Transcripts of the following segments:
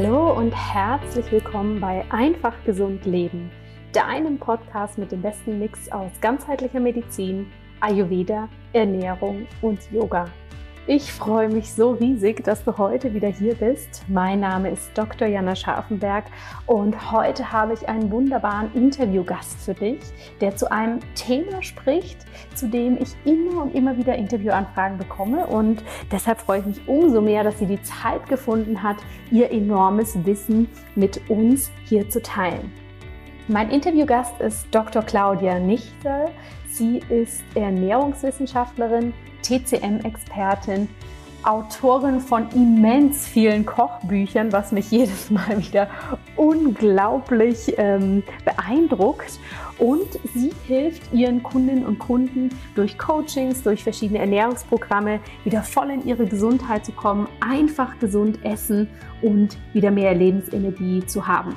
Hallo und herzlich willkommen bei Einfach Gesund Leben, deinem Podcast mit dem besten Mix aus ganzheitlicher Medizin, Ayurveda, Ernährung und Yoga. Ich freue mich so riesig, dass du heute wieder hier bist. Mein Name ist Dr. Jana Scharfenberg und heute habe ich einen wunderbaren Interviewgast für dich, der zu einem Thema spricht, zu dem ich immer und immer wieder Interviewanfragen bekomme und deshalb freue ich mich umso mehr, dass sie die Zeit gefunden hat, ihr enormes Wissen mit uns hier zu teilen. Mein Interviewgast ist Dr. Claudia Nichtel. Sie ist Ernährungswissenschaftlerin, TCM-Expertin, Autorin von immens vielen Kochbüchern, was mich jedes Mal wieder unglaublich ähm, beeindruckt. Und sie hilft ihren Kundinnen und Kunden durch Coachings, durch verschiedene Ernährungsprogramme wieder voll in ihre Gesundheit zu kommen, einfach gesund essen und wieder mehr Lebensenergie zu haben.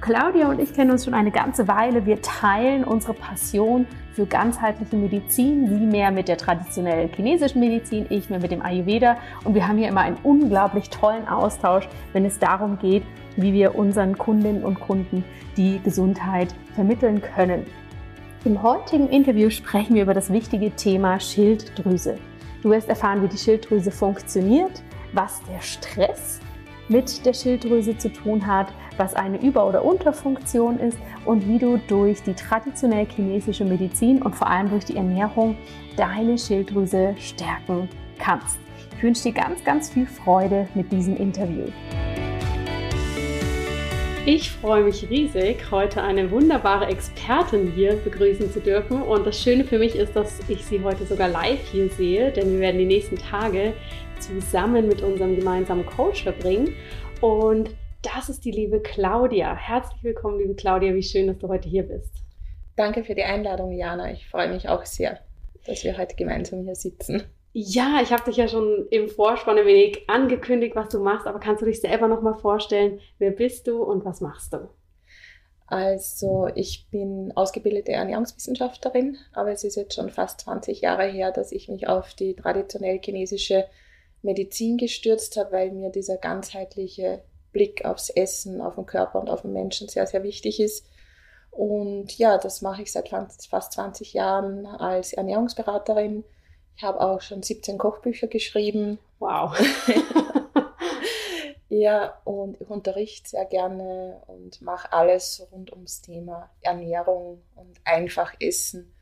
Claudia und ich kennen uns schon eine ganze Weile. Wir teilen unsere Passion für ganzheitliche Medizin. Sie mehr mit der traditionellen chinesischen Medizin, ich mehr mit dem Ayurveda. Und wir haben hier immer einen unglaublich tollen Austausch, wenn es darum geht, wie wir unseren Kundinnen und Kunden die Gesundheit vermitteln können. Im heutigen Interview sprechen wir über das wichtige Thema Schilddrüse. Du wirst erfahren, wie die Schilddrüse funktioniert, was der Stress mit der Schilddrüse zu tun hat, was eine Über- oder Unterfunktion ist und wie du durch die traditionell chinesische Medizin und vor allem durch die Ernährung deine Schilddrüse stärken kannst. Ich wünsche dir ganz, ganz viel Freude mit diesem Interview. Ich freue mich riesig, heute eine wunderbare Expertin hier begrüßen zu dürfen. Und das Schöne für mich ist, dass ich sie heute sogar live hier sehe, denn wir werden die nächsten Tage zusammen mit unserem gemeinsamen Coach verbringen. Und das ist die liebe Claudia. Herzlich willkommen, liebe Claudia. Wie schön, dass du heute hier bist. Danke für die Einladung, Jana. Ich freue mich auch sehr, dass wir heute gemeinsam hier sitzen. Ja, ich habe dich ja schon im Vorspann ein wenig angekündigt, was du machst, aber kannst du dich selber noch mal vorstellen, wer bist du und was machst du? Also, ich bin ausgebildete Ernährungswissenschaftlerin, aber es ist jetzt schon fast 20 Jahre her, dass ich mich auf die traditionell chinesische Medizin gestürzt habe, weil mir dieser ganzheitliche Blick aufs Essen, auf den Körper und auf den Menschen sehr, sehr wichtig ist. Und ja, das mache ich seit fast 20 Jahren als Ernährungsberaterin. Ich habe auch schon 17 Kochbücher geschrieben. Wow. ja, und ich unterrichte sehr gerne und mache alles rund ums Thema Ernährung und einfach Essen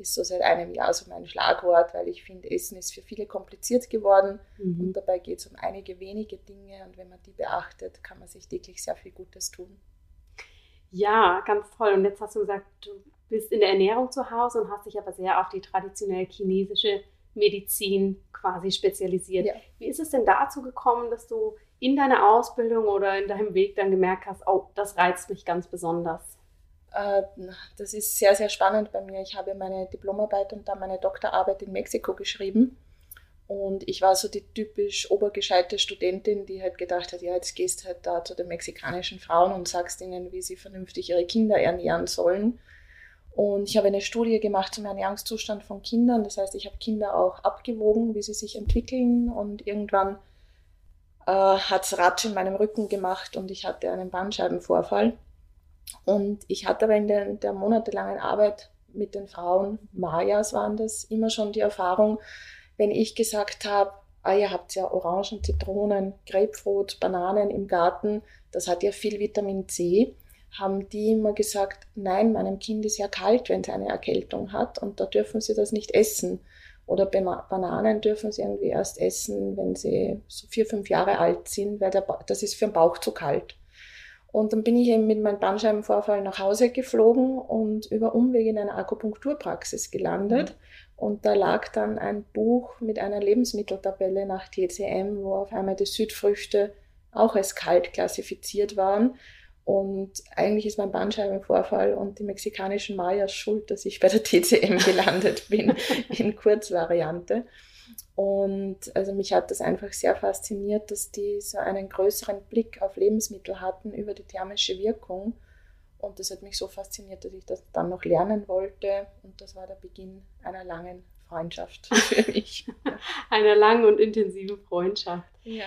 ist so seit einem Jahr so mein Schlagwort, weil ich finde, Essen ist für viele kompliziert geworden mhm. und dabei geht es um einige wenige Dinge und wenn man die beachtet, kann man sich täglich sehr viel Gutes tun. Ja, ganz toll. Und jetzt hast du gesagt, du bist in der Ernährung zu Hause und hast dich aber sehr auf die traditionell chinesische Medizin quasi spezialisiert. Ja. Wie ist es denn dazu gekommen, dass du in deiner Ausbildung oder in deinem Weg dann gemerkt hast, oh, das reizt mich ganz besonders? Äh, das ist sehr, sehr spannend bei mir. Ich habe meine Diplomarbeit und dann meine Doktorarbeit in Mexiko geschrieben. Und ich war so die typisch obergescheite Studentin, die halt gedacht hat, ja, jetzt gehst halt da zu den mexikanischen Frauen und sagst ihnen, wie sie vernünftig ihre Kinder ernähren sollen. Und ich habe eine Studie gemacht zum Ernährungszustand von Kindern. Das heißt, ich habe Kinder auch abgewogen, wie sie sich entwickeln. Und irgendwann äh, hat es Ratsch in meinem Rücken gemacht und ich hatte einen Bandscheibenvorfall. Und ich hatte aber in der, der monatelangen Arbeit mit den Frauen, Mayas waren das, immer schon die Erfahrung, wenn ich gesagt habe, ah, ihr habt ja Orangen, Zitronen, Grapefruit, Bananen im Garten, das hat ja viel Vitamin C, haben die immer gesagt, nein, meinem Kind ist ja kalt, wenn es eine Erkältung hat und da dürfen sie das nicht essen. Oder Bananen dürfen sie irgendwie erst essen, wenn sie so vier, fünf Jahre alt sind, weil der das ist für den Bauch zu kalt. Und dann bin ich eben mit meinem Bandscheibenvorfall nach Hause geflogen und über Umwege in einer Akupunkturpraxis gelandet. Mhm. Und da lag dann ein Buch mit einer Lebensmitteltabelle nach TCM, wo auf einmal die Südfrüchte auch als kalt klassifiziert waren. Und eigentlich ist mein Bandscheibenvorfall und die mexikanischen Mayas schuld, dass ich bei der TCM gelandet bin, in Kurzvariante. Und also mich hat das einfach sehr fasziniert, dass die so einen größeren Blick auf Lebensmittel hatten über die thermische Wirkung. Und das hat mich so fasziniert, dass ich das dann noch lernen wollte. Und das war der Beginn einer langen Freundschaft für mich. einer langen und intensiven Freundschaft. Ja.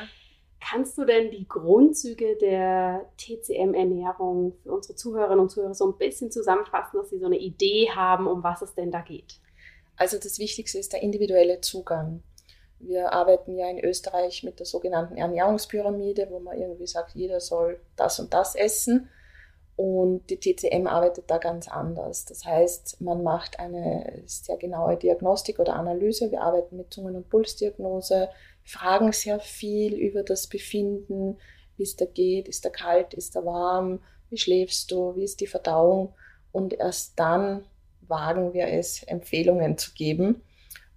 Kannst du denn die Grundzüge der TCM-Ernährung für unsere Zuhörerinnen und Zuhörer so ein bisschen zusammenfassen, dass sie so eine Idee haben, um was es denn da geht? Also das Wichtigste ist der individuelle Zugang. Wir arbeiten ja in Österreich mit der sogenannten Ernährungspyramide, wo man irgendwie sagt, jeder soll das und das essen. Und die TCM arbeitet da ganz anders. Das heißt, man macht eine sehr genaue Diagnostik oder Analyse. Wir arbeiten mit Zungen- und Pulsdiagnose, fragen sehr viel über das Befinden, wie es da geht, ist da kalt, ist da warm, wie schläfst du, wie ist die Verdauung. Und erst dann wagen wir es, Empfehlungen zu geben.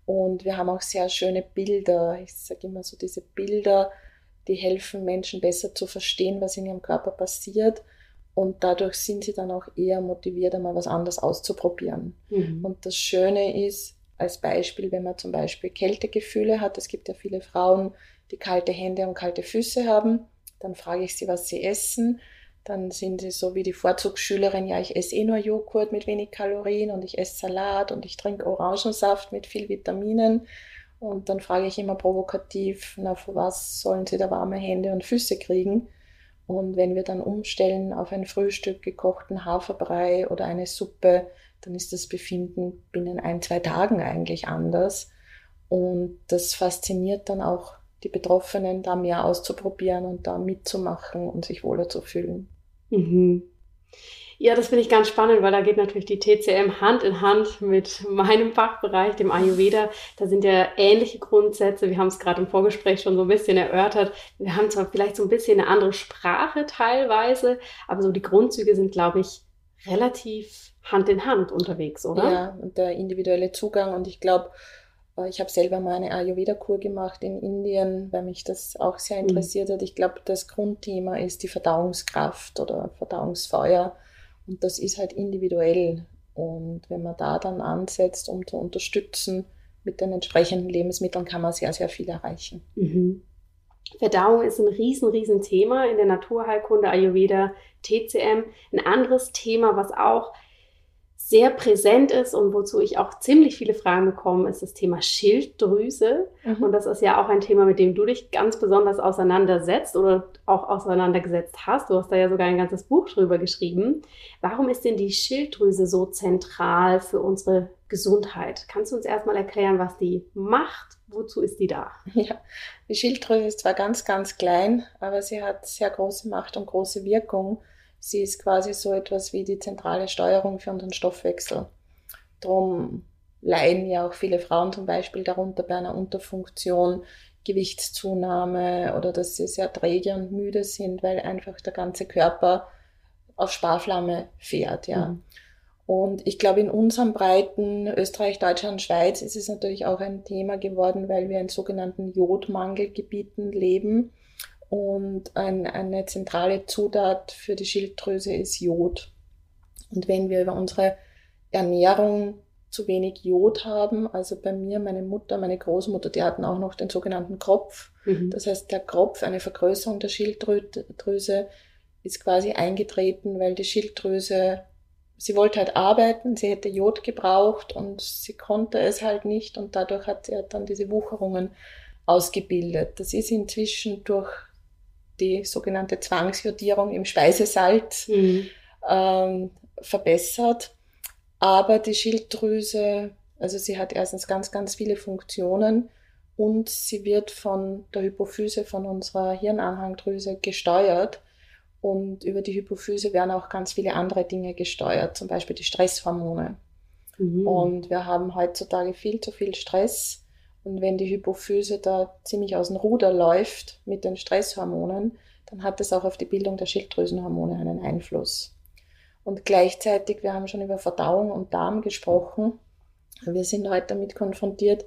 Und wir haben auch sehr schöne Bilder. Ich sage immer so, diese Bilder, die helfen Menschen besser zu verstehen, was in ihrem Körper passiert und dadurch sind sie dann auch eher motiviert, einmal was anderes auszuprobieren. Mhm. Und das Schöne ist, als Beispiel, wenn man zum Beispiel Kältegefühle hat, es gibt ja viele Frauen, die kalte Hände und kalte Füße haben, dann frage ich sie, was sie essen. Dann sind sie so wie die Vorzugsschülerin, ja, ich esse eh nur Joghurt mit wenig Kalorien und ich esse Salat und ich trinke Orangensaft mit viel Vitaminen. Und dann frage ich immer provokativ, na, für was sollen sie da warme Hände und Füße kriegen? Und wenn wir dann umstellen auf ein Frühstück gekochten Haferbrei oder eine Suppe, dann ist das Befinden binnen ein, zwei Tagen eigentlich anders. Und das fasziniert dann auch die Betroffenen, da mehr auszuprobieren und da mitzumachen und sich wohler zu fühlen. Mhm. Ja, das finde ich ganz spannend, weil da geht natürlich die TCM Hand in Hand mit meinem Fachbereich, dem Ayurveda. Da sind ja ähnliche Grundsätze. Wir haben es gerade im Vorgespräch schon so ein bisschen erörtert. Wir haben zwar vielleicht so ein bisschen eine andere Sprache teilweise, aber so die Grundzüge sind, glaube ich, relativ Hand in Hand unterwegs, oder? Ja, und der individuelle Zugang. Und ich glaube, ich habe selber mal eine Ayurveda-Kur gemacht in Indien, weil mich das auch sehr mhm. interessiert mhm. hat. Ich glaube, das Grundthema ist die Verdauungskraft oder Verdauungsfeuer und das ist halt individuell. Und wenn man da dann ansetzt, um zu unterstützen mit den entsprechenden Lebensmitteln, kann man sehr, sehr viel erreichen. Mhm. Verdauung ist ein riesen, riesen Thema in der Naturheilkunde, Ayurveda, TCM. Ein anderes Thema, was auch sehr präsent ist und wozu ich auch ziemlich viele Fragen bekomme, ist das Thema Schilddrüse. Mhm. Und das ist ja auch ein Thema, mit dem du dich ganz besonders auseinandersetzt oder auch auseinandergesetzt hast. Du hast da ja sogar ein ganzes Buch drüber geschrieben. Warum ist denn die Schilddrüse so zentral für unsere Gesundheit? Kannst du uns erstmal erklären, was die macht? Wozu ist die da? Ja, die Schilddrüse ist zwar ganz, ganz klein, aber sie hat sehr große Macht und große Wirkung. Sie ist quasi so etwas wie die zentrale Steuerung für unseren Stoffwechsel. Darum leiden ja auch viele Frauen zum Beispiel darunter bei einer Unterfunktion, Gewichtszunahme oder dass sie sehr träge und müde sind, weil einfach der ganze Körper auf Sparflamme fährt, ja. Mhm. Und ich glaube, in unseren Breiten Österreich, Deutschland, Schweiz ist es natürlich auch ein Thema geworden, weil wir in sogenannten Jodmangelgebieten leben. Und ein, eine zentrale Zutat für die Schilddrüse ist Jod. Und wenn wir über unsere Ernährung zu wenig Jod haben. Also bei mir, meine Mutter, meine Großmutter, die hatten auch noch den sogenannten Kropf. Mhm. Das heißt, der Kropf, eine Vergrößerung der Schilddrüse, ist quasi eingetreten, weil die Schilddrüse, sie wollte halt arbeiten, sie hätte Jod gebraucht und sie konnte es halt nicht und dadurch hat sie halt dann diese Wucherungen ausgebildet. Das ist inzwischen durch die sogenannte Zwangsjodierung im Speisesalz mhm. ähm, verbessert. Aber die Schilddrüse, also sie hat erstens ganz, ganz viele Funktionen und sie wird von der Hypophyse, von unserer Hirnanhangdrüse gesteuert. Und über die Hypophyse werden auch ganz viele andere Dinge gesteuert, zum Beispiel die Stresshormone. Mhm. Und wir haben heutzutage viel zu viel Stress. Und wenn die Hypophyse da ziemlich aus dem Ruder läuft mit den Stresshormonen, dann hat das auch auf die Bildung der Schilddrüsenhormone einen Einfluss. Und gleichzeitig, wir haben schon über Verdauung und Darm gesprochen. Wir sind heute damit konfrontiert,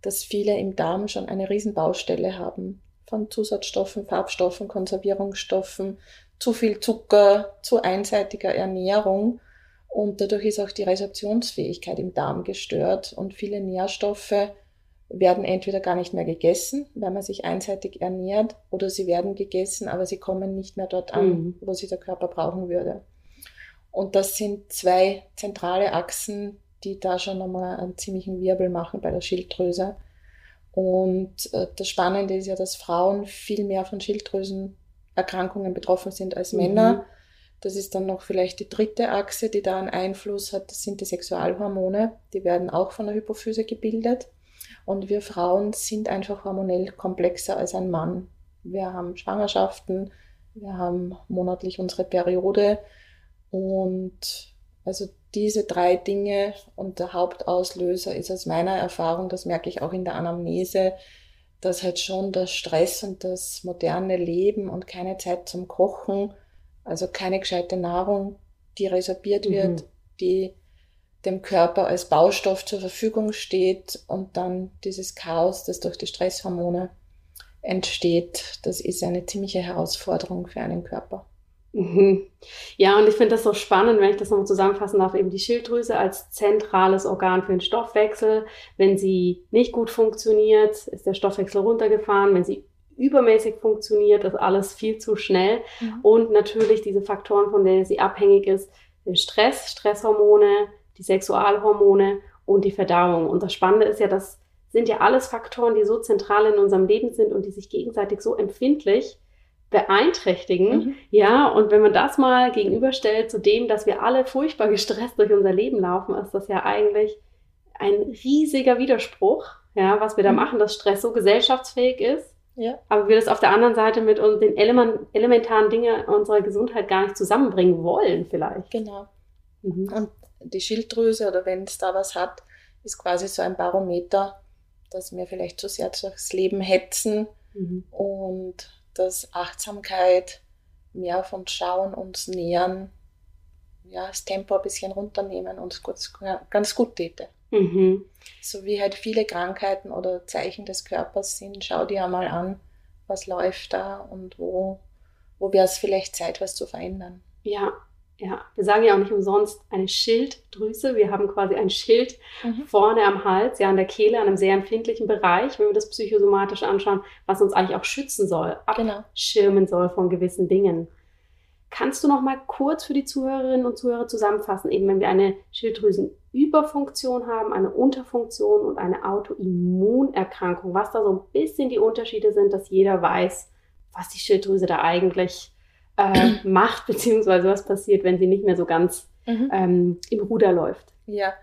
dass viele im Darm schon eine Riesenbaustelle haben. Von Zusatzstoffen, Farbstoffen, Konservierungsstoffen, zu viel Zucker, zu einseitiger Ernährung. Und dadurch ist auch die Resorptionsfähigkeit im Darm gestört. Und viele Nährstoffe werden entweder gar nicht mehr gegessen, weil man sich einseitig ernährt, oder sie werden gegessen, aber sie kommen nicht mehr dort an, mhm. wo sie der Körper brauchen würde. Und das sind zwei zentrale Achsen, die da schon einmal einen ziemlichen Wirbel machen bei der Schilddrüse. Und äh, das Spannende ist ja, dass Frauen viel mehr von Schilddrüsenerkrankungen betroffen sind als mhm. Männer. Das ist dann noch vielleicht die dritte Achse, die da einen Einfluss hat. Das sind die Sexualhormone. Die werden auch von der Hypophyse gebildet. Und wir Frauen sind einfach hormonell komplexer als ein Mann. Wir haben Schwangerschaften, wir haben monatlich unsere Periode, und also diese drei Dinge und der Hauptauslöser ist aus meiner Erfahrung, das merke ich auch in der Anamnese, dass halt schon der Stress und das moderne Leben und keine Zeit zum Kochen, also keine gescheite Nahrung, die resorbiert mhm. wird, die dem Körper als Baustoff zur Verfügung steht und dann dieses Chaos, das durch die Stresshormone entsteht, das ist eine ziemliche Herausforderung für einen Körper. Mhm. Ja, und ich finde das so spannend, wenn ich das nochmal zusammenfassen darf, eben die Schilddrüse als zentrales Organ für den Stoffwechsel. Wenn sie nicht gut funktioniert, ist der Stoffwechsel runtergefahren. Wenn sie übermäßig funktioniert, ist alles viel zu schnell. Mhm. Und natürlich diese Faktoren, von denen sie abhängig ist, Stress, Stresshormone, die Sexualhormone und die Verdauung. Und das Spannende ist ja, das sind ja alles Faktoren, die so zentral in unserem Leben sind und die sich gegenseitig so empfindlich beeinträchtigen. Mhm. Ja, und wenn man das mal gegenüberstellt zu dem, dass wir alle furchtbar gestresst durch unser Leben laufen, ist das ja eigentlich ein riesiger Widerspruch, ja, was wir da mhm. machen, dass Stress so gesellschaftsfähig ist. Ja. Aber wir das auf der anderen Seite mit den elementaren Dingen unserer Gesundheit gar nicht zusammenbringen wollen, vielleicht. Genau. Mhm. Und die Schilddrüse oder wenn es da was hat, ist quasi so ein Barometer, dass wir vielleicht zu sehr durchs Leben hetzen mhm. und dass Achtsamkeit, mehr von Schauen, uns nähern, ja, das Tempo ein bisschen runternehmen und es ganz gut täte. Mhm. So wie halt viele Krankheiten oder Zeichen des Körpers sind, schau dir einmal an, was läuft da und wo, wo wäre es vielleicht Zeit, was zu verändern. Ja, ja, wir sagen ja auch nicht umsonst eine Schilddrüse. Wir haben quasi ein Schild mhm. vorne am Hals, ja, an der Kehle, an einem sehr empfindlichen Bereich, wenn wir das psychosomatisch anschauen, was uns eigentlich auch schützen soll, genau. abschirmen genau. soll von gewissen Dingen. Kannst du noch mal kurz für die Zuhörerinnen und Zuhörer zusammenfassen, eben wenn wir eine Schilddrüsenüberfunktion haben, eine Unterfunktion und eine Autoimmunerkrankung, was da so ein bisschen die Unterschiede sind, dass jeder weiß, was die Schilddrüse da eigentlich äh, macht, beziehungsweise was passiert, wenn sie nicht mehr so ganz mhm. ähm, im Ruder läuft. Ja.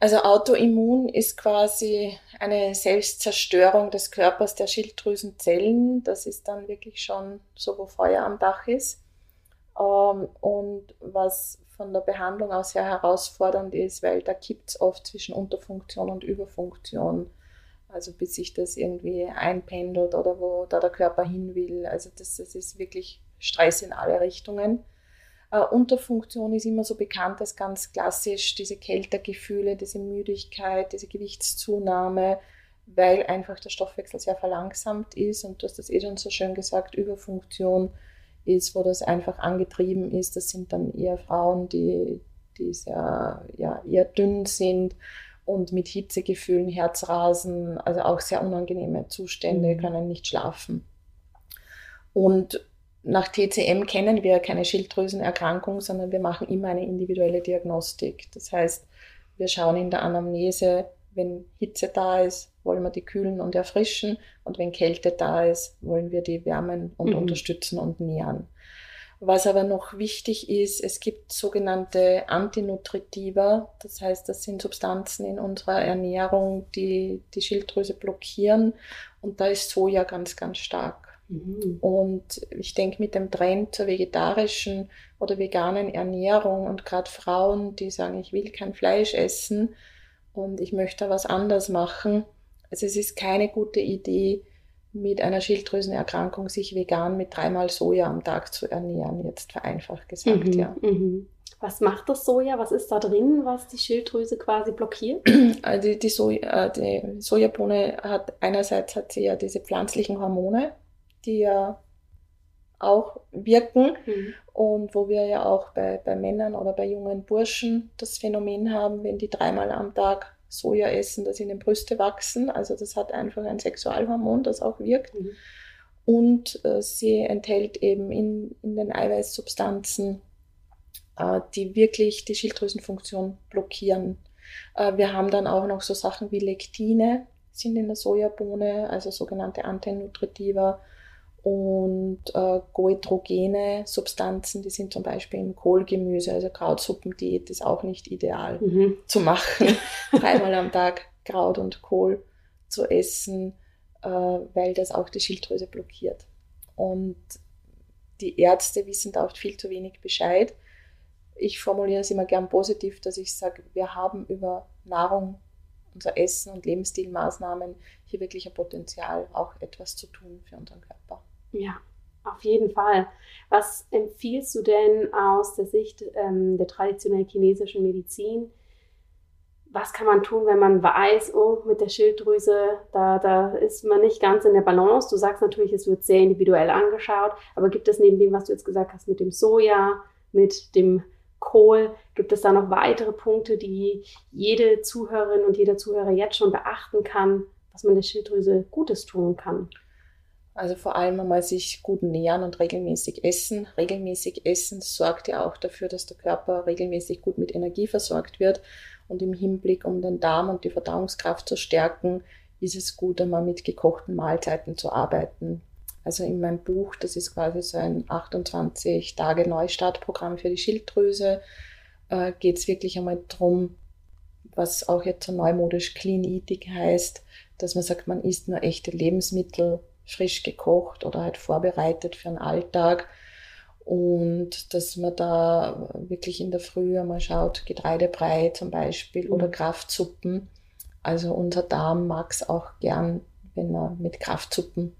Also Autoimmun ist quasi eine Selbstzerstörung des Körpers der Schilddrüsenzellen. Das ist dann wirklich schon so, wo Feuer am Dach ist. Ähm, und was von der Behandlung aus sehr herausfordernd ist, weil da kippt es oft zwischen Unterfunktion und Überfunktion. Also bis sich das irgendwie einpendelt oder wo da der Körper hin will. Also das, das ist wirklich Stress in alle Richtungen. Äh, Unterfunktion ist immer so bekannt als ganz klassisch diese Kältergefühle, diese Müdigkeit, diese Gewichtszunahme, weil einfach der Stoffwechsel sehr verlangsamt ist und du hast das eh schon so schön gesagt, Überfunktion ist, wo das einfach angetrieben ist. Das sind dann eher Frauen, die die sehr, ja, eher dünn sind und mit Hitzegefühlen, Herzrasen, also auch sehr unangenehme Zustände, mhm. können nicht schlafen. Und nach TCM kennen wir keine Schilddrüsenerkrankung, sondern wir machen immer eine individuelle Diagnostik. Das heißt, wir schauen in der Anamnese, wenn Hitze da ist, wollen wir die kühlen und erfrischen und wenn Kälte da ist, wollen wir die wärmen und mhm. unterstützen und nähren. Was aber noch wichtig ist, es gibt sogenannte Antinutritiva, das heißt, das sind Substanzen in unserer Ernährung, die die Schilddrüse blockieren und da ist Soja ganz, ganz stark. Mhm. Und ich denke, mit dem Trend zur vegetarischen oder veganen Ernährung und gerade Frauen, die sagen, ich will kein Fleisch essen und ich möchte was anders machen, also es ist keine gute Idee, mit einer Schilddrüsenerkrankung sich vegan mit dreimal Soja am Tag zu ernähren, jetzt vereinfacht gesagt, mhm, ja. Mhm. Was macht das Soja? Was ist da drin, was die Schilddrüse quasi blockiert? Also die, Soja, äh, die Sojabohne hat einerseits hat sie ja diese pflanzlichen Hormone, die ja auch wirken mhm. und wo wir ja auch bei, bei Männern oder bei jungen Burschen das Phänomen haben, wenn die dreimal am Tag Soja essen, dass ihnen Brüste wachsen. Also das hat einfach ein Sexualhormon, das auch wirkt. Mhm. Und äh, sie enthält eben in, in den Eiweißsubstanzen, äh, die wirklich die Schilddrüsenfunktion blockieren. Äh, wir haben dann auch noch so Sachen wie Lektine, sind in der Sojabohne, also sogenannte Antinutritiva und äh, goitrogene Substanzen, die sind zum Beispiel im Kohlgemüse, also Krautsuppendiät ist auch nicht ideal mhm. zu machen. Dreimal am Tag Kraut und Kohl zu essen, äh, weil das auch die Schilddrüse blockiert. Und die Ärzte wissen da oft viel zu wenig Bescheid. Ich formuliere es immer gern positiv, dass ich sage, wir haben über Nahrung, unser Essen und Lebensstilmaßnahmen hier wirklich ein Potenzial, auch etwas zu tun für unseren Körper. Ja, auf jeden Fall. Was empfiehlst du denn aus der Sicht ähm, der traditionell chinesischen Medizin? Was kann man tun, wenn man weiß, oh, mit der Schilddrüse, da, da ist man nicht ganz in der Balance? Du sagst natürlich, es wird sehr individuell angeschaut, aber gibt es neben dem, was du jetzt gesagt hast, mit dem Soja, mit dem Kohl, gibt es da noch weitere Punkte, die jede Zuhörerin und jeder Zuhörer jetzt schon beachten kann, was man der Schilddrüse Gutes tun kann? Also vor allem einmal sich gut nähern und regelmäßig essen. Regelmäßig essen sorgt ja auch dafür, dass der Körper regelmäßig gut mit Energie versorgt wird. Und im Hinblick, um den Darm und die Verdauungskraft zu stärken, ist es gut, einmal mit gekochten Mahlzeiten zu arbeiten. Also in meinem Buch, das ist quasi so ein 28 Tage Neustartprogramm für die Schilddrüse, äh, geht es wirklich einmal darum, was auch jetzt so neumodisch Clean Eating heißt, dass man sagt, man isst nur echte Lebensmittel, frisch gekocht oder halt vorbereitet für den Alltag. Und dass man da wirklich in der Früh einmal schaut, Getreidebrei zum Beispiel oder mhm. Kraftsuppen. Also unser Darm mag es auch gern, wenn er mit Kraftsuppen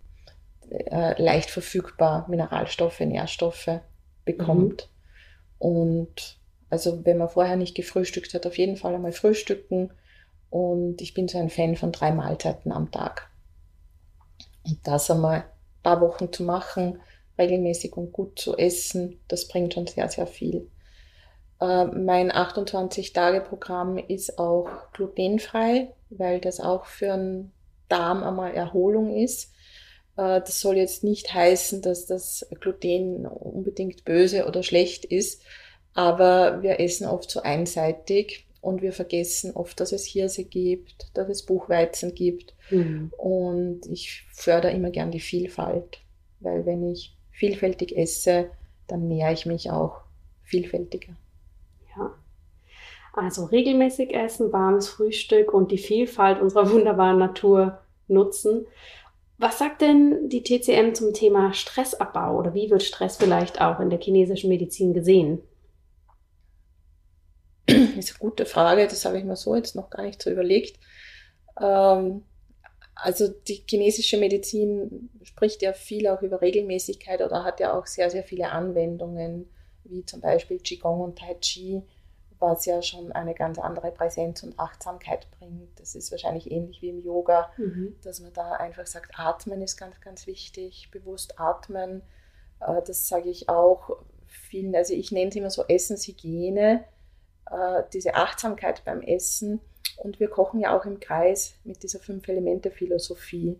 äh, leicht verfügbar Mineralstoffe, Nährstoffe bekommt. Mhm. Und also wenn man vorher nicht gefrühstückt hat, auf jeden Fall einmal frühstücken. Und ich bin so ein Fan von drei Mahlzeiten am Tag. Und das einmal ein paar Wochen zu machen, regelmäßig und gut zu essen, das bringt schon sehr, sehr viel. Äh, mein 28-Tage-Programm ist auch glutenfrei, weil das auch für einen Darm einmal Erholung ist. Äh, das soll jetzt nicht heißen, dass das Gluten unbedingt böse oder schlecht ist, aber wir essen oft so einseitig und wir vergessen oft, dass es Hirse gibt, dass es Buchweizen gibt. Mhm. Und ich fördere immer gern die Vielfalt, weil wenn ich vielfältig esse, dann nähere ich mich auch vielfältiger. Ja. Also regelmäßig essen, warmes Frühstück und die Vielfalt unserer wunderbaren Natur nutzen. Was sagt denn die TCM zum Thema Stressabbau oder wie wird Stress vielleicht auch in der chinesischen Medizin gesehen? Das ist eine gute Frage, das habe ich mir so jetzt noch gar nicht so überlegt. Ähm, also die chinesische Medizin spricht ja viel auch über Regelmäßigkeit oder hat ja auch sehr, sehr viele Anwendungen, wie zum Beispiel Qigong und Tai Chi, was ja schon eine ganz andere Präsenz und Achtsamkeit bringt. Das ist wahrscheinlich ähnlich wie im Yoga, mhm. dass man da einfach sagt, atmen ist ganz, ganz wichtig, bewusst atmen. Äh, das sage ich auch vielen, also ich nenne es immer so Essenshygiene diese Achtsamkeit beim Essen. Und wir kochen ja auch im Kreis mit dieser Fünf-Elemente-Philosophie.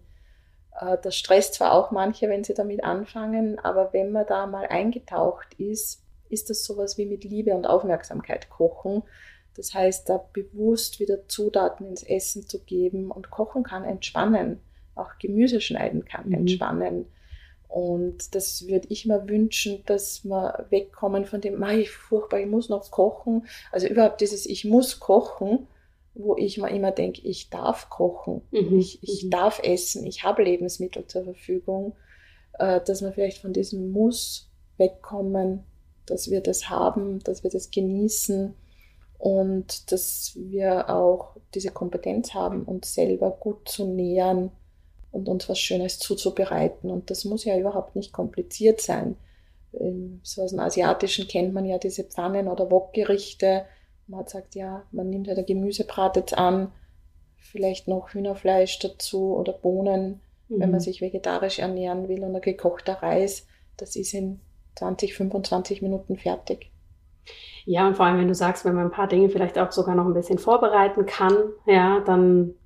Äh, das stresst zwar auch manche, wenn sie damit anfangen, aber wenn man da mal eingetaucht ist, ist das sowas wie mit Liebe und Aufmerksamkeit kochen. Das heißt, da bewusst wieder Zutaten ins Essen zu geben und kochen kann entspannen. Auch Gemüse schneiden kann mhm. entspannen. Und das würde ich mir wünschen, dass wir wegkommen von dem, ich furchtbar, ich muss noch kochen. Also überhaupt dieses Ich muss kochen, wo ich mir immer denke, ich darf kochen, mhm. ich, ich mhm. darf essen, ich habe Lebensmittel zur Verfügung, äh, dass wir vielleicht von diesem Muss wegkommen, dass wir das haben, dass wir das genießen und dass wir auch diese Kompetenz haben, uns selber gut zu nähern und uns was Schönes zuzubereiten. Und das muss ja überhaupt nicht kompliziert sein. Ähm, so aus dem Asiatischen kennt man ja diese Pfannen- oder Wokgerichte. Man hat sagt, ja, man nimmt ja der Gemüsebratet an, vielleicht noch Hühnerfleisch dazu oder Bohnen, mhm. wenn man mhm. sich vegetarisch ernähren will und ein gekochter Reis. Das ist in 20, 25 Minuten fertig. Ja, und vor allem, wenn du sagst, wenn man ein paar Dinge vielleicht auch sogar noch ein bisschen vorbereiten kann, ja, dann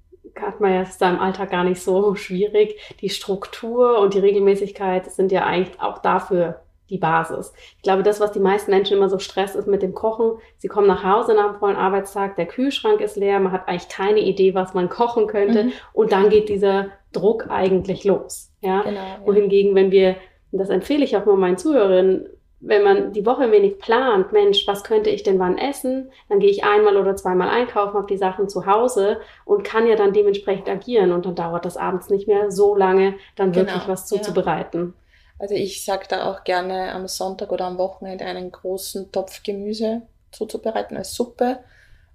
hat man ja da im Alltag gar nicht so schwierig. Die Struktur und die Regelmäßigkeit sind ja eigentlich auch dafür die Basis. Ich glaube, das, was die meisten Menschen immer so stresst, ist mit dem Kochen. Sie kommen nach Hause nach einem vollen Arbeitstag, der Kühlschrank ist leer, man hat eigentlich keine Idee, was man kochen könnte. Mhm. Und dann geht dieser Druck eigentlich los. Ja? Genau, ja. Wohingegen, wenn wir, das empfehle ich auch mal meinen Zuhörerinnen, wenn man die Woche ein wenig plant, Mensch, was könnte ich denn wann essen? Dann gehe ich einmal oder zweimal einkaufen, habe die Sachen zu Hause und kann ja dann dementsprechend agieren und dann dauert das abends nicht mehr so lange, dann genau, wirklich was zuzubereiten. Ja. Also ich sage da auch gerne am Sonntag oder am Wochenende einen großen Topf Gemüse zuzubereiten als Suppe.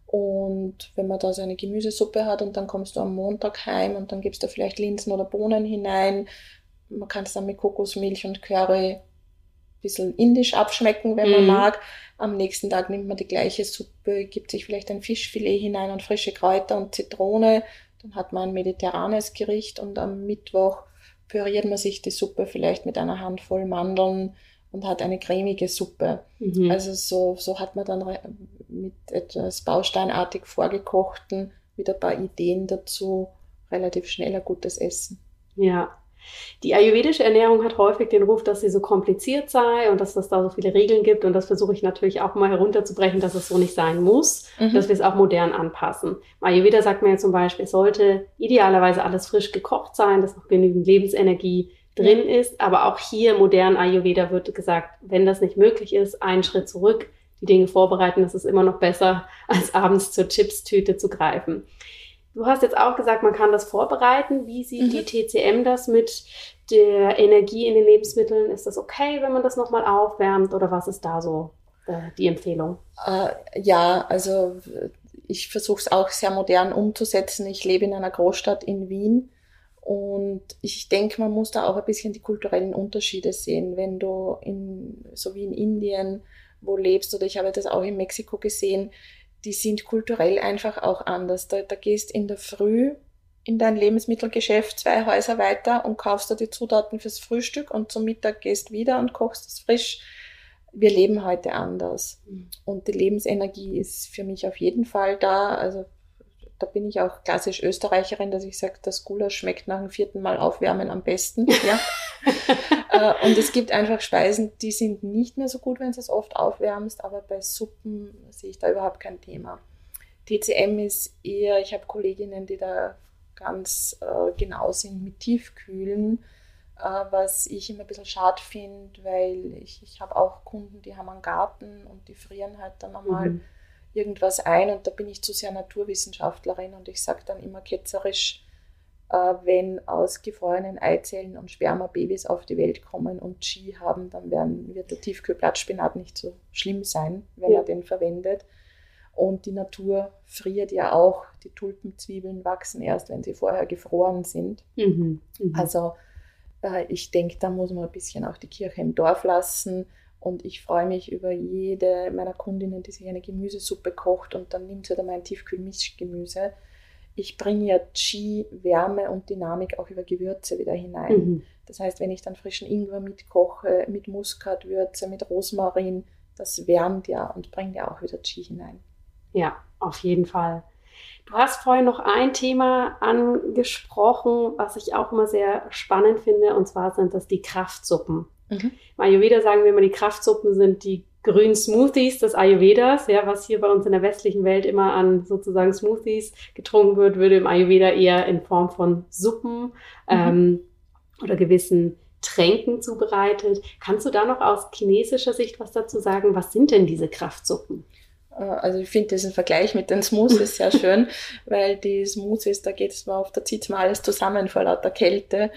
Und wenn man da so eine Gemüsesuppe hat und dann kommst du am Montag heim und dann gibst du vielleicht Linsen oder Bohnen hinein. Man kann es dann mit Kokosmilch und Curry bisschen indisch abschmecken, wenn man mm. mag. Am nächsten Tag nimmt man die gleiche Suppe, gibt sich vielleicht ein Fischfilet hinein und frische Kräuter und Zitrone. Dann hat man ein mediterranes Gericht und am Mittwoch püriert man sich die Suppe vielleicht mit einer Handvoll Mandeln und hat eine cremige Suppe. Mhm. Also so, so hat man dann mit etwas bausteinartig vorgekochten, mit ein paar Ideen dazu, relativ schnell ein gutes Essen. Ja, die ayurvedische Ernährung hat häufig den Ruf, dass sie so kompliziert sei und dass es da so viele Regeln gibt. Und das versuche ich natürlich auch mal herunterzubrechen, dass es so nicht sein muss, mhm. dass wir es auch modern anpassen. Ayurveda sagt mir ja zum Beispiel, es sollte idealerweise alles frisch gekocht sein, dass noch genügend Lebensenergie drin ja. ist. Aber auch hier modern Ayurveda wird gesagt, wenn das nicht möglich ist, einen Schritt zurück, die Dinge vorbereiten, das ist immer noch besser, als abends zur Chipstüte zu greifen. Du hast jetzt auch gesagt, man kann das vorbereiten. Wie sieht mhm. die TCM das mit der Energie in den Lebensmitteln? Ist das okay, wenn man das nochmal aufwärmt oder was ist da so äh, die Empfehlung? Äh, ja, also ich versuche es auch sehr modern umzusetzen. Ich lebe in einer Großstadt in Wien und ich denke, man muss da auch ein bisschen die kulturellen Unterschiede sehen. Wenn du in, so wie in Indien wo lebst oder ich habe das auch in Mexiko gesehen, die sind kulturell einfach auch anders. Da, da gehst in der Früh in dein Lebensmittelgeschäft zwei Häuser weiter und kaufst da die Zutaten fürs Frühstück und zum Mittag gehst wieder und kochst es frisch. Wir leben heute anders. Mhm. Und die Lebensenergie ist für mich auf jeden Fall da. Also da bin ich auch klassisch Österreicherin, dass ich sage, das Gulasch schmeckt nach dem vierten Mal aufwärmen am besten. Ja. Äh, und es gibt einfach Speisen, die sind nicht mehr so gut, wenn du es oft aufwärmst, aber bei Suppen sehe ich da überhaupt kein Thema. TCM ist eher, ich habe Kolleginnen, die da ganz äh, genau sind mit Tiefkühlen, äh, was ich immer ein bisschen schade finde, weil ich, ich habe auch Kunden, die haben einen Garten und die frieren halt dann einmal mhm irgendwas ein und da bin ich zu sehr Naturwissenschaftlerin und ich sage dann immer ketzerisch, äh, wenn aus gefrorenen Eizellen und Spermababys auf die Welt kommen und Qi haben, dann werden, wird der Tiefkühlblattspinat nicht so schlimm sein, wenn ja. man den verwendet. Und die Natur friert ja auch. Die Tulpenzwiebeln wachsen erst, wenn sie vorher gefroren sind. Mhm. Mhm. Also äh, ich denke, da muss man ein bisschen auch die Kirche im Dorf lassen. Und ich freue mich über jede meiner Kundinnen, die sich eine Gemüsesuppe kocht und dann nimmt sie da mein Tiefkühlmischgemüse. Ich bringe ja Qi, Wärme und Dynamik auch über Gewürze wieder hinein. Mhm. Das heißt, wenn ich dann frischen Ingwer mitkoche, mit Muskatwürze, mit Rosmarin, das wärmt ja und bringt ja auch wieder Qi hinein. Ja, auf jeden Fall. Du hast vorhin noch ein Thema angesprochen, was ich auch immer sehr spannend finde, und zwar sind das die Kraftsuppen. Mhm. Im Ayurveda sagen wir immer, die Kraftsuppen sind die grünen Smoothies des Ayurvedas, ja, was hier bei uns in der westlichen Welt immer an sozusagen Smoothies getrunken wird, würde im Ayurveda eher in Form von Suppen mhm. ähm, oder gewissen Tränken zubereitet. Kannst du da noch aus chinesischer Sicht was dazu sagen? Was sind denn diese Kraftsuppen? Äh, also ich finde diesen Vergleich mit den Smoothies sehr schön, weil die Smoothies, da geht es mal auf, da zieht mal alles zusammen vor lauter Kälte.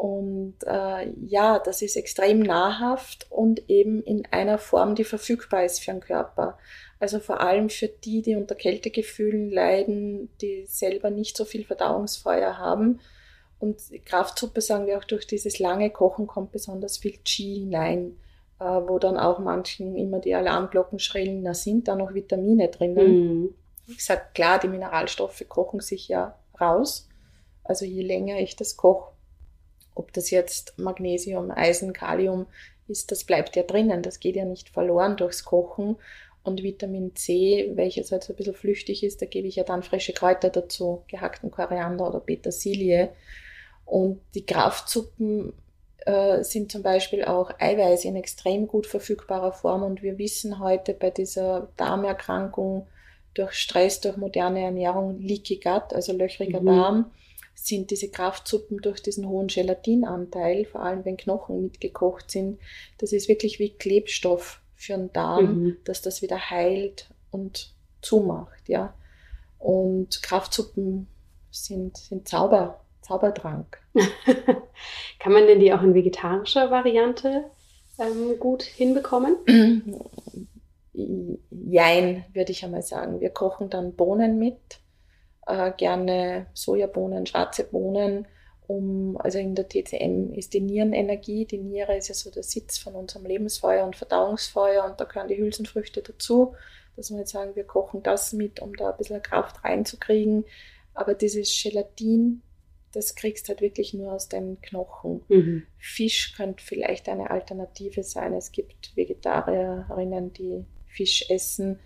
Und äh, ja, das ist extrem nahrhaft und eben in einer Form, die verfügbar ist für den Körper. Also vor allem für die, die unter Kältegefühlen leiden, die selber nicht so viel Verdauungsfeuer haben. Und Kraftsuppe, sagen wir auch, durch dieses lange Kochen kommt besonders viel Qi hinein, äh, wo dann auch manchen immer die Alarmglocken schrillen, da sind da noch Vitamine drinnen. Mhm. Wie gesagt, klar, die Mineralstoffe kochen sich ja raus. Also je länger ich das koche, ob das jetzt Magnesium, Eisen, Kalium ist, das bleibt ja drinnen. Das geht ja nicht verloren durchs Kochen. Und Vitamin C, welches halt so ein bisschen flüchtig ist, da gebe ich ja dann frische Kräuter dazu, gehackten Koriander oder Petersilie. Und die Kraftsuppen äh, sind zum Beispiel auch Eiweiß in extrem gut verfügbarer Form. Und wir wissen heute bei dieser Darmerkrankung durch Stress, durch moderne Ernährung, Leaky Gut, also löchriger mhm. Darm, sind diese Kraftsuppen durch diesen hohen Gelatinanteil, vor allem wenn Knochen mitgekocht sind, das ist wirklich wie Klebstoff für den Darm, mhm. dass das wieder heilt und zumacht, ja. Und Kraftsuppen sind, sind Zauber, Zaubertrank. Kann man denn die auch in vegetarischer Variante ähm, gut hinbekommen? Jein, würde ich einmal sagen. Wir kochen dann Bohnen mit äh, gerne Sojabohnen, schwarze Bohnen, um, also in der TCM ist die Nierenenergie, die Niere ist ja so der Sitz von unserem Lebensfeuer und Verdauungsfeuer und da gehören die Hülsenfrüchte dazu, dass wir jetzt sagen, wir kochen das mit, um da ein bisschen Kraft reinzukriegen. Aber dieses Gelatin, das kriegst du halt wirklich nur aus den Knochen. Mhm. Fisch könnte vielleicht eine Alternative sein. Es gibt Vegetarierinnen, die Fisch essen.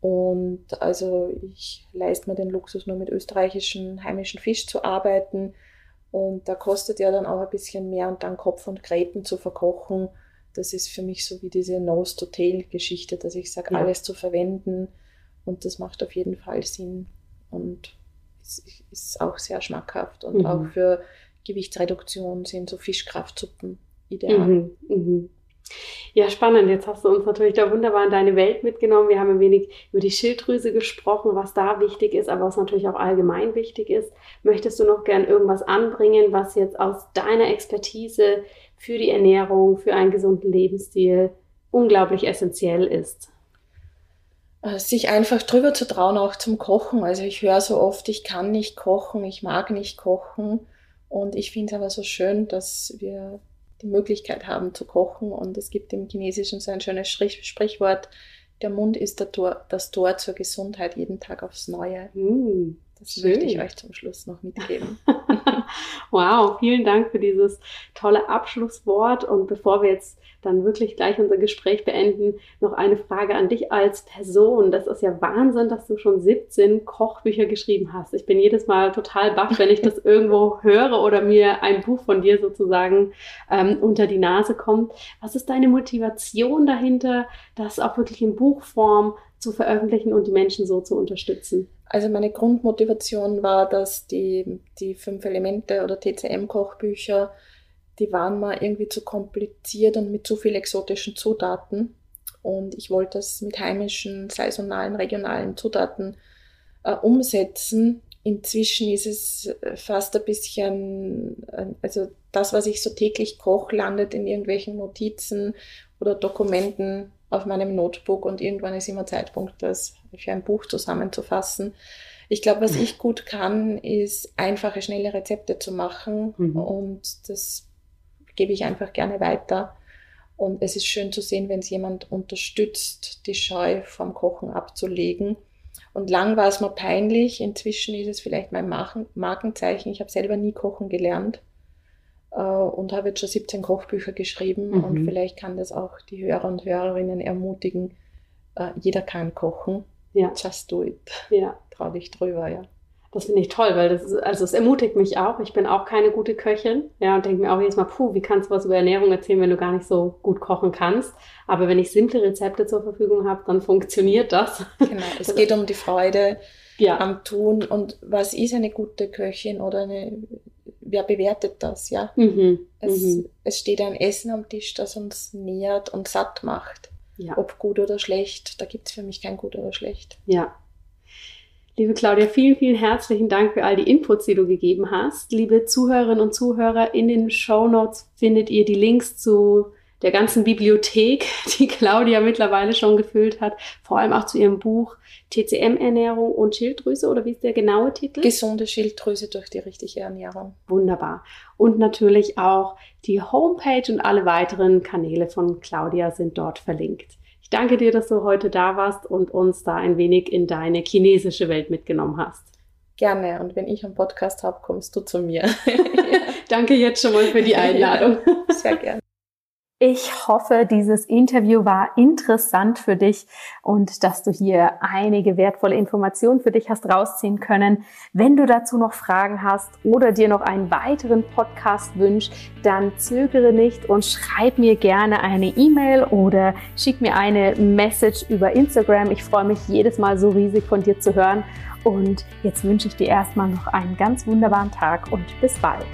Und also ich leiste mir den Luxus, nur mit österreichischen heimischen Fisch zu arbeiten. Und da kostet ja dann auch ein bisschen mehr und dann Kopf und Gräten zu verkochen. Das ist für mich so wie diese Nose-to-Tail-Geschichte, dass ich sage, ja. alles zu verwenden. Und das macht auf jeden Fall Sinn und ist, ist auch sehr schmackhaft. Und mhm. auch für Gewichtsreduktion sind so Fischkraftsuppen ideal. Mhm. Mhm. Ja, spannend. Jetzt hast du uns natürlich da wunderbar in deine Welt mitgenommen. Wir haben ein wenig über die Schilddrüse gesprochen, was da wichtig ist, aber was natürlich auch allgemein wichtig ist. Möchtest du noch gern irgendwas anbringen, was jetzt aus deiner Expertise für die Ernährung, für einen gesunden Lebensstil unglaublich essentiell ist? Äh, sich einfach drüber zu trauen, auch zum Kochen. Also ich höre so oft, ich kann nicht kochen, ich mag nicht kochen. Und ich finde es aber so schön, dass wir die Möglichkeit haben zu kochen. Und es gibt im Chinesischen so ein schönes Sprichwort, der Mund ist das Tor zur Gesundheit jeden Tag aufs Neue. Mm. Das Schön. möchte ich euch zum Schluss noch mitgeben. wow, vielen Dank für dieses tolle Abschlusswort. Und bevor wir jetzt dann wirklich gleich unser Gespräch beenden, noch eine Frage an dich als Person. Das ist ja Wahnsinn, dass du schon 17 Kochbücher geschrieben hast. Ich bin jedes Mal total baff, wenn ich das irgendwo höre oder mir ein Buch von dir sozusagen ähm, unter die Nase kommt. Was ist deine Motivation dahinter, das auch wirklich in Buchform zu veröffentlichen und die Menschen so zu unterstützen? Also meine Grundmotivation war, dass die, die fünf Elemente oder TCM-Kochbücher, die waren mal irgendwie zu kompliziert und mit zu viel exotischen Zutaten. Und ich wollte das mit heimischen, saisonalen, regionalen Zutaten äh, umsetzen. Inzwischen ist es äh, fast ein bisschen, äh, also das, was ich so täglich koche, landet in irgendwelchen Notizen oder Dokumenten auf meinem Notebook und irgendwann ist immer Zeitpunkt, das für ein Buch zusammenzufassen. Ich glaube, was ich gut kann, ist einfache, schnelle Rezepte zu machen mhm. und das gebe ich einfach gerne weiter. Und es ist schön zu sehen, wenn es jemand unterstützt, die Scheu vom Kochen abzulegen. Und lang war es mir peinlich. Inzwischen ist es vielleicht mein Markenzeichen. Ich habe selber nie kochen gelernt und habe jetzt schon 17 Kochbücher geschrieben. Mhm. Und vielleicht kann das auch die Hörer und Hörerinnen ermutigen. Äh, jeder kann kochen Ja. Just do it. Ja. Trau dich drüber, ja. Das finde ich toll, weil das ist, also es ermutigt mich auch. Ich bin auch keine gute Köchin. Ja, und denke mir auch jedes Mal, puh, wie kannst du was über Ernährung erzählen, wenn du gar nicht so gut kochen kannst? Aber wenn ich simple Rezepte zur Verfügung habe, dann funktioniert das. Genau, es geht um die Freude ja. am Tun und was ist eine gute Köchin oder eine, wer bewertet das, ja? Mhm. Es, mhm. es steht ein Essen am Tisch, das uns nährt und satt macht. Ja. Ob gut oder schlecht, da gibt es für mich kein gut oder schlecht. Ja, Liebe Claudia, vielen, vielen herzlichen Dank für all die Inputs, die du gegeben hast. Liebe Zuhörerinnen und Zuhörer, in den Show Notes findet ihr die Links zu der ganzen Bibliothek, die Claudia mittlerweile schon gefüllt hat, vor allem auch zu ihrem Buch TCM-Ernährung und Schilddrüse oder wie ist der genaue Titel? Gesunde Schilddrüse durch die richtige Ernährung. Wunderbar. Und natürlich auch die Homepage und alle weiteren Kanäle von Claudia sind dort verlinkt. Ich danke dir, dass du heute da warst und uns da ein wenig in deine chinesische Welt mitgenommen hast. Gerne. Und wenn ich einen Podcast habe, kommst du zu mir. danke jetzt schon mal für die Einladung. Sehr gerne. Ich hoffe, dieses Interview war interessant für dich und dass du hier einige wertvolle Informationen für dich hast rausziehen können. Wenn du dazu noch Fragen hast oder dir noch einen weiteren Podcast wünschst, dann zögere nicht und schreib mir gerne eine E-Mail oder schick mir eine Message über Instagram. Ich freue mich jedes Mal so riesig von dir zu hören. Und jetzt wünsche ich dir erstmal noch einen ganz wunderbaren Tag und bis bald.